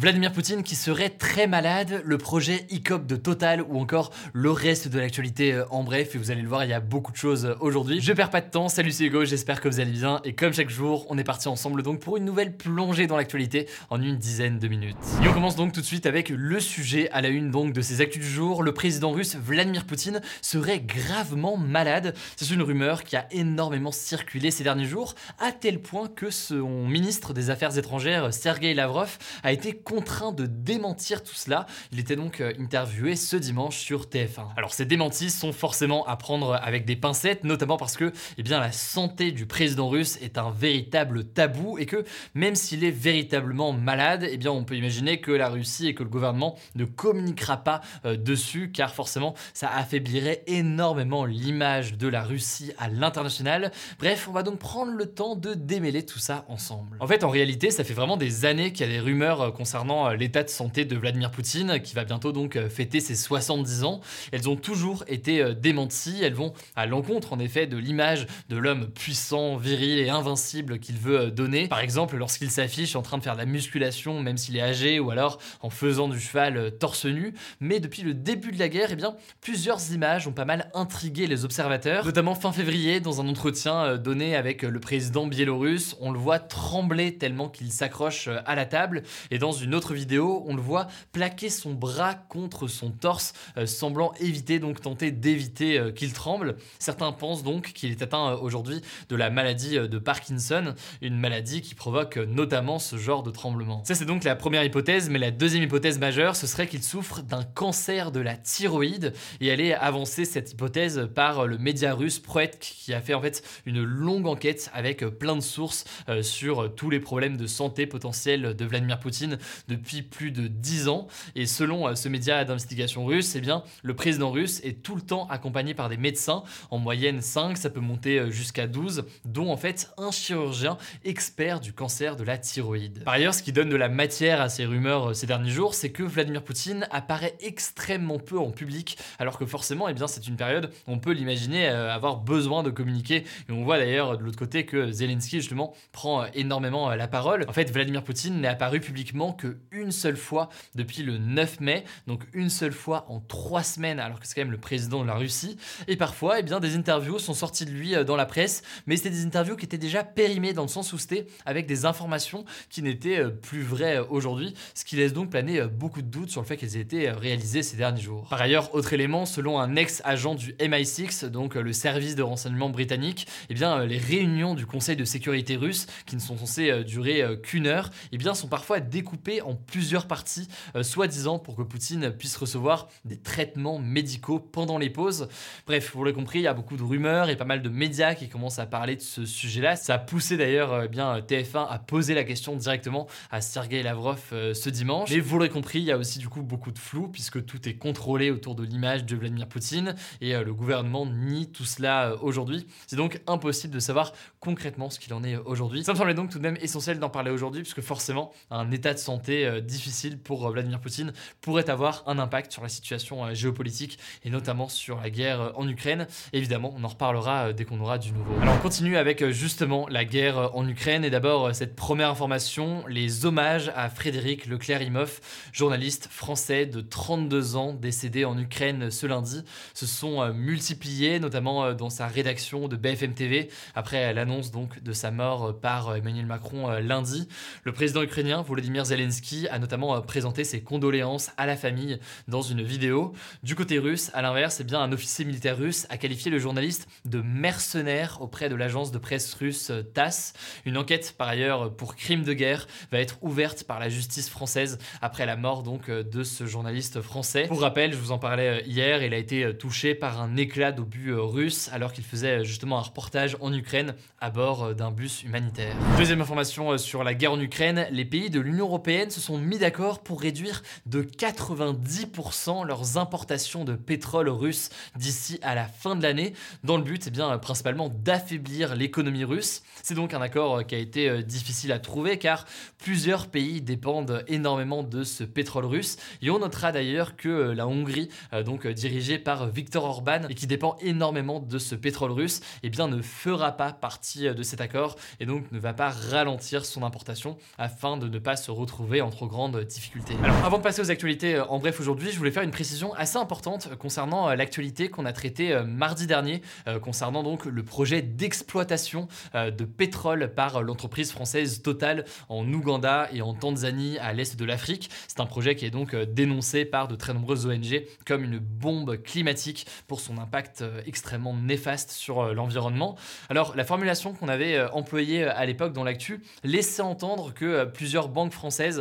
Vladimir Poutine qui serait très malade, le projet ICOP de Total ou encore le reste de l'actualité euh, en bref. Et vous allez le voir, il y a beaucoup de choses euh, aujourd'hui. Je perds pas de temps, salut c'est Hugo, j'espère que vous allez bien. Et comme chaque jour, on est parti ensemble donc pour une nouvelle plongée dans l'actualité en une dizaine de minutes. Et on commence donc tout de suite avec le sujet à la une donc de ces actus du jour. Le président russe Vladimir Poutine serait gravement malade. C'est une rumeur qui a énormément circulé ces derniers jours, à tel point que son ministre des Affaires étrangères, Sergei Lavrov, a été contraint de démentir tout cela. Il était donc euh, interviewé ce dimanche sur TF1. Alors ces démentis sont forcément à prendre avec des pincettes, notamment parce que eh bien, la santé du président russe est un véritable tabou et que même s'il est véritablement malade, eh bien, on peut imaginer que la Russie et que le gouvernement ne communiquera pas euh, dessus car forcément ça affaiblirait énormément l'image de la Russie à l'international. Bref, on va donc prendre le temps de démêler tout ça ensemble. En fait, en réalité, ça fait vraiment des années qu'il y a des rumeurs euh, concernant euh, l'état de santé de Vladimir Poutine, qui va bientôt donc euh, fêter ses 70 ans. Elles ont toujours été euh, démenties, elles vont à l'encontre en effet de l'image de l'homme puissant, viril et invincible qu'il veut donner. Par exemple, lorsqu'il s'affiche en train de faire de la musculation, même s'il est âgé, ou alors en faisant du cheval torse nu. Mais depuis le début de la guerre, eh bien, plusieurs images ont pas mal intrigué les observateurs, notamment fin février, dans un entretien donné avec le président biélorusse, on le voit trembler tellement qu'il s'accroche à la table, et dans une autre vidéo, on le voit plaquer son bras contre son torse, euh, semblant éviter, donc tenter d'éviter euh, qu'il tremble. Certains pensent donc qu'il est atteint euh, aujourd'hui de la maladie de Parkinson, une maladie qui provoque notamment ce genre de tremblement. Ça c'est donc la première hypothèse, mais la deuxième hypothèse majeure, ce serait qu'il souffre d'un cancer de la thyroïde, et elle est avancée cette hypothèse par le média russe Proetk, qui a fait en fait une longue enquête avec plein de sources sur tous les problèmes de santé potentiels de Vladimir Poutine, depuis plus de 10 ans. Et selon euh, ce média d'investigation russe, eh bien, le président russe est tout le temps accompagné par des médecins, en moyenne 5, ça peut monter euh, jusqu'à 12, dont en fait un chirurgien expert du cancer de la thyroïde. Par ailleurs, ce qui donne de la matière à ces rumeurs euh, ces derniers jours, c'est que Vladimir Poutine apparaît extrêmement peu en public, alors que forcément, eh bien, c'est une période on peut l'imaginer avoir besoin de communiquer. Et on voit d'ailleurs de l'autre côté que Zelensky, justement, prend énormément la parole. En fait, Vladimir Poutine n'est apparu publiquement que une seule fois depuis le 9 mai, donc une seule fois en trois semaines, alors que c'est quand même le président de la Russie. Et parfois, eh bien, des interviews sont sorties de lui euh, dans la presse, mais c'était des interviews qui étaient déjà périmées dans le sens où c'était avec des informations qui n'étaient euh, plus vraies euh, aujourd'hui, ce qui laisse donc planer beaucoup de doutes sur le fait qu'elles aient été réalisées ces derniers jours. Par ailleurs, autre élément, selon un ex-agent du MI6, donc le service de renseignement britannique, eh bien, les réunions du Conseil de sécurité russe, qui ne sont censées durer qu'une heure, eh bien, sont parfois découpées en plusieurs parties, euh, soi-disant pour que Poutine puisse recevoir des traitements médicaux pendant les pauses. Bref, vous l'avez compris, il y a beaucoup de rumeurs et pas mal de médias qui commencent à parler de ce sujet-là. Ça a poussé d'ailleurs euh, bien TF1 à poser la question directement à Sergei Lavrov euh, ce dimanche. Mais vous l'aurez compris, il y a aussi du coup beaucoup de flou puisque tout est contrôlé autour de l'image de Vladimir Poutine et le gouvernement nie tout cela aujourd'hui. C'est donc impossible de savoir concrètement ce qu'il en est aujourd'hui. Ça me semblait donc tout de même essentiel d'en parler aujourd'hui puisque forcément un état de santé difficile pour euh, Vladimir Poutine pourrait avoir un impact sur la situation euh, géopolitique et notamment sur la guerre euh, en Ukraine. Évidemment, on en reparlera dès qu'on aura du nouveau. Alors on continue avec justement la guerre en Ukraine et d'abord cette première information, les hommages à Frédéric Leclerc-Imhoff, journaliste français de 32 ans décédé en Ukraine ce lundi, se sont multipliés notamment dans sa rédaction de BFM TV après l'annonce donc de sa mort par Emmanuel Macron lundi. Le président ukrainien Volodymyr Zelensky A notamment présenté ses condoléances à la famille dans une vidéo. Du côté russe, à l'inverse, eh bien un officier militaire russe a qualifié le journaliste de mercenaire auprès de l'agence de presse russe TASS. Une enquête par ailleurs pour crime de guerre va être ouverte par la justice française après la mort donc de ce journaliste français. Pour rappel, je vous en parlais hier, il a été touché par un éclat d'obus russe alors qu'il faisait justement un reportage en Ukraine à bord d'un bus humanitaire. Deuxième information sur la guerre en Ukraine, les pays de l'Union européenne se sont mis d'accord pour réduire de 90% leurs importations de pétrole russe d'ici à la fin de l'année, dans le but eh bien, principalement d'affaiblir l'économie russe. C'est donc un accord qui a été difficile à trouver car plusieurs pays dépendent énormément de ce pétrole russe. Et on notera d'ailleurs que la Hongrie, donc dirigée par Viktor Orban et qui dépend énormément de ce pétrole russe, eh bien, ne fera pas partie de cet accord et donc ne va pas ralentir son importation afin de ne pas se retrouver en trop grande difficulté. Alors avant de passer aux actualités en bref aujourd'hui, je voulais faire une précision assez importante concernant l'actualité qu'on a traitée mardi dernier concernant donc le projet d'exploitation de pétrole par l'entreprise française Total en Ouganda et en Tanzanie à l'est de l'Afrique. C'est un projet qui est donc dénoncé par de très nombreuses ONG comme une bombe climatique pour son impact extrêmement néfaste sur l'environnement. Alors la formulation qu'on avait employée à l'époque dans l'actu laissait entendre que plusieurs banques françaises,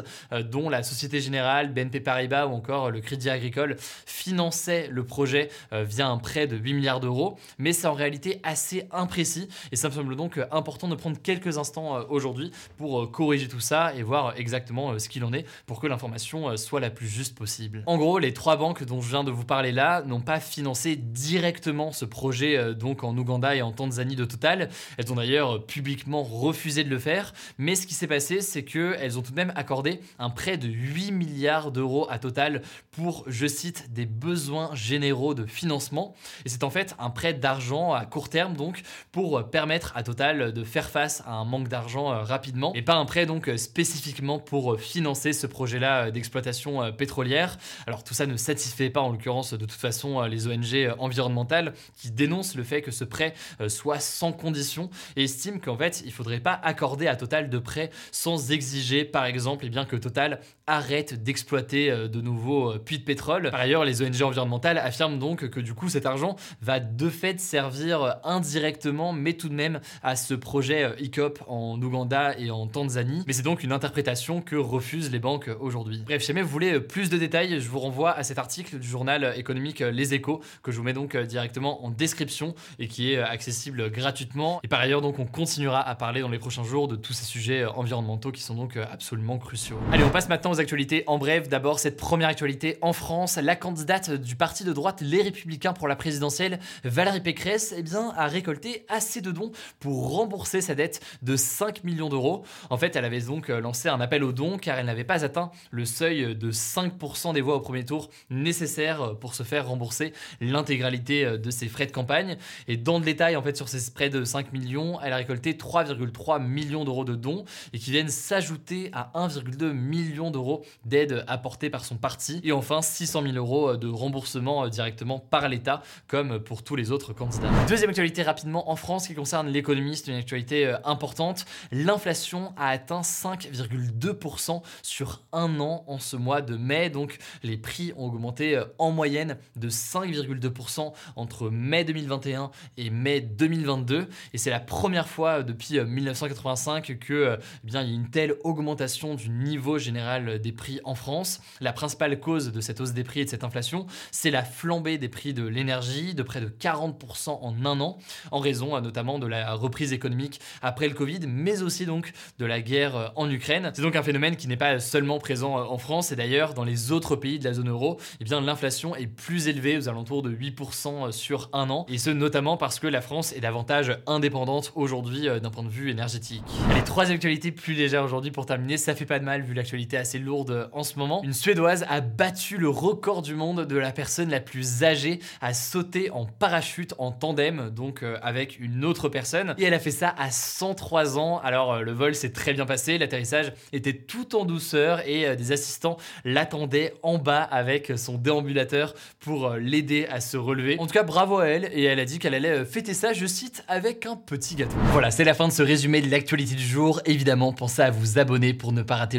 dont la Société Générale, BNP Paribas ou encore le Crédit Agricole, finançaient le projet via un prêt de 8 milliards d'euros, mais c'est en réalité assez imprécis et ça me semble donc important de prendre quelques instants aujourd'hui pour corriger tout ça et voir exactement ce qu'il en est pour que l'information soit la plus juste possible. En gros, les trois banques dont je viens de vous parler là n'ont pas financé directement ce projet donc en Ouganda et en Tanzanie de Total. Elles ont d'ailleurs publiquement refusé de le faire, mais ce qui s'est passé, c'est qu'elles ont tout de même accordé un prêt de 8 milliards d'euros à Total pour, je cite, des besoins généraux de financement. Et c'est en fait un prêt d'argent à court terme donc pour permettre à Total de faire face à un manque d'argent rapidement et pas un prêt donc spécifiquement pour financer ce projet-là d'exploitation pétrolière. Alors tout ça ne satisfait pas en l'occurrence de toute façon les ONG environnementales qui dénoncent le fait que ce prêt soit sans condition et estiment qu'en fait il faudrait pas accorder à Total de prêt sans exiger par exemple bien que Total arrête d'exploiter de nouveaux puits de pétrole. Par ailleurs, les ONG environnementales affirment donc que du coup cet argent va de fait servir indirectement mais tout de même à ce projet ICOP en Ouganda et en Tanzanie. Mais c'est donc une interprétation que refusent les banques aujourd'hui. Bref, si jamais vous voulez plus de détails, je vous renvoie à cet article du journal économique Les Échos que je vous mets donc directement en description et qui est accessible gratuitement. Et par ailleurs, donc on continuera à parler dans les prochains jours de tous ces sujets environnementaux qui sont donc absolument cruciaux. Allez, on passe maintenant aux actualités. En bref, d'abord cette première actualité en France, la candidate du parti de droite Les Républicains pour la présidentielle, Valérie Pécresse, eh bien, a récolté assez de dons pour rembourser sa dette de 5 millions d'euros. En fait, elle avait donc lancé un appel aux dons car elle n'avait pas atteint le seuil de 5% des voix au premier tour nécessaire pour se faire rembourser l'intégralité de ses frais de campagne. Et dans le détail, en fait, sur ces près de 5 millions, elle a récolté 3,3 millions d'euros de dons et qui viennent s'ajouter à 1,2 million d'euros d'aide apportée par son parti. Et enfin, 600 000 euros de remboursement directement par l'État, comme pour tous les autres candidats. Deuxième actualité rapidement en France qui concerne l'économie, c'est une actualité importante. L'inflation a atteint 5,2% sur un an en ce mois de mai. Donc les prix ont augmenté en moyenne de 5,2% entre mai 2021 et mai 2022. Et c'est la première fois depuis 1985 que eh bien, il y a une telle augmentation du niveau général des prix en France. La principale cause de cette hausse des prix et de cette inflation, c'est la flambée des prix de l'énergie de près de 40% en un an, en raison notamment de la reprise économique après le Covid, mais aussi donc de la guerre en Ukraine. C'est donc un phénomène qui n'est pas seulement présent en France et d'ailleurs dans les autres pays de la zone euro, eh bien l'inflation est plus élevée aux alentours de 8% sur un an, et ce notamment parce que la France est davantage indépendante aujourd'hui d'un point de vue énergétique. Les trois actualités plus légères aujourd'hui pour terminer, ça fait pas de vu l'actualité assez lourde en ce moment. Une Suédoise a battu le record du monde de la personne la plus âgée à sauter en parachute en tandem, donc avec une autre personne, et elle a fait ça à 103 ans. Alors le vol s'est très bien passé, l'atterrissage était tout en douceur et des assistants l'attendaient en bas avec son déambulateur pour l'aider à se relever. En tout cas, bravo à elle et elle a dit qu'elle allait fêter ça, je cite, avec un petit gâteau. Voilà, c'est la fin de ce résumé de l'actualité du jour. Évidemment, pensez à vous abonner pour ne pas rater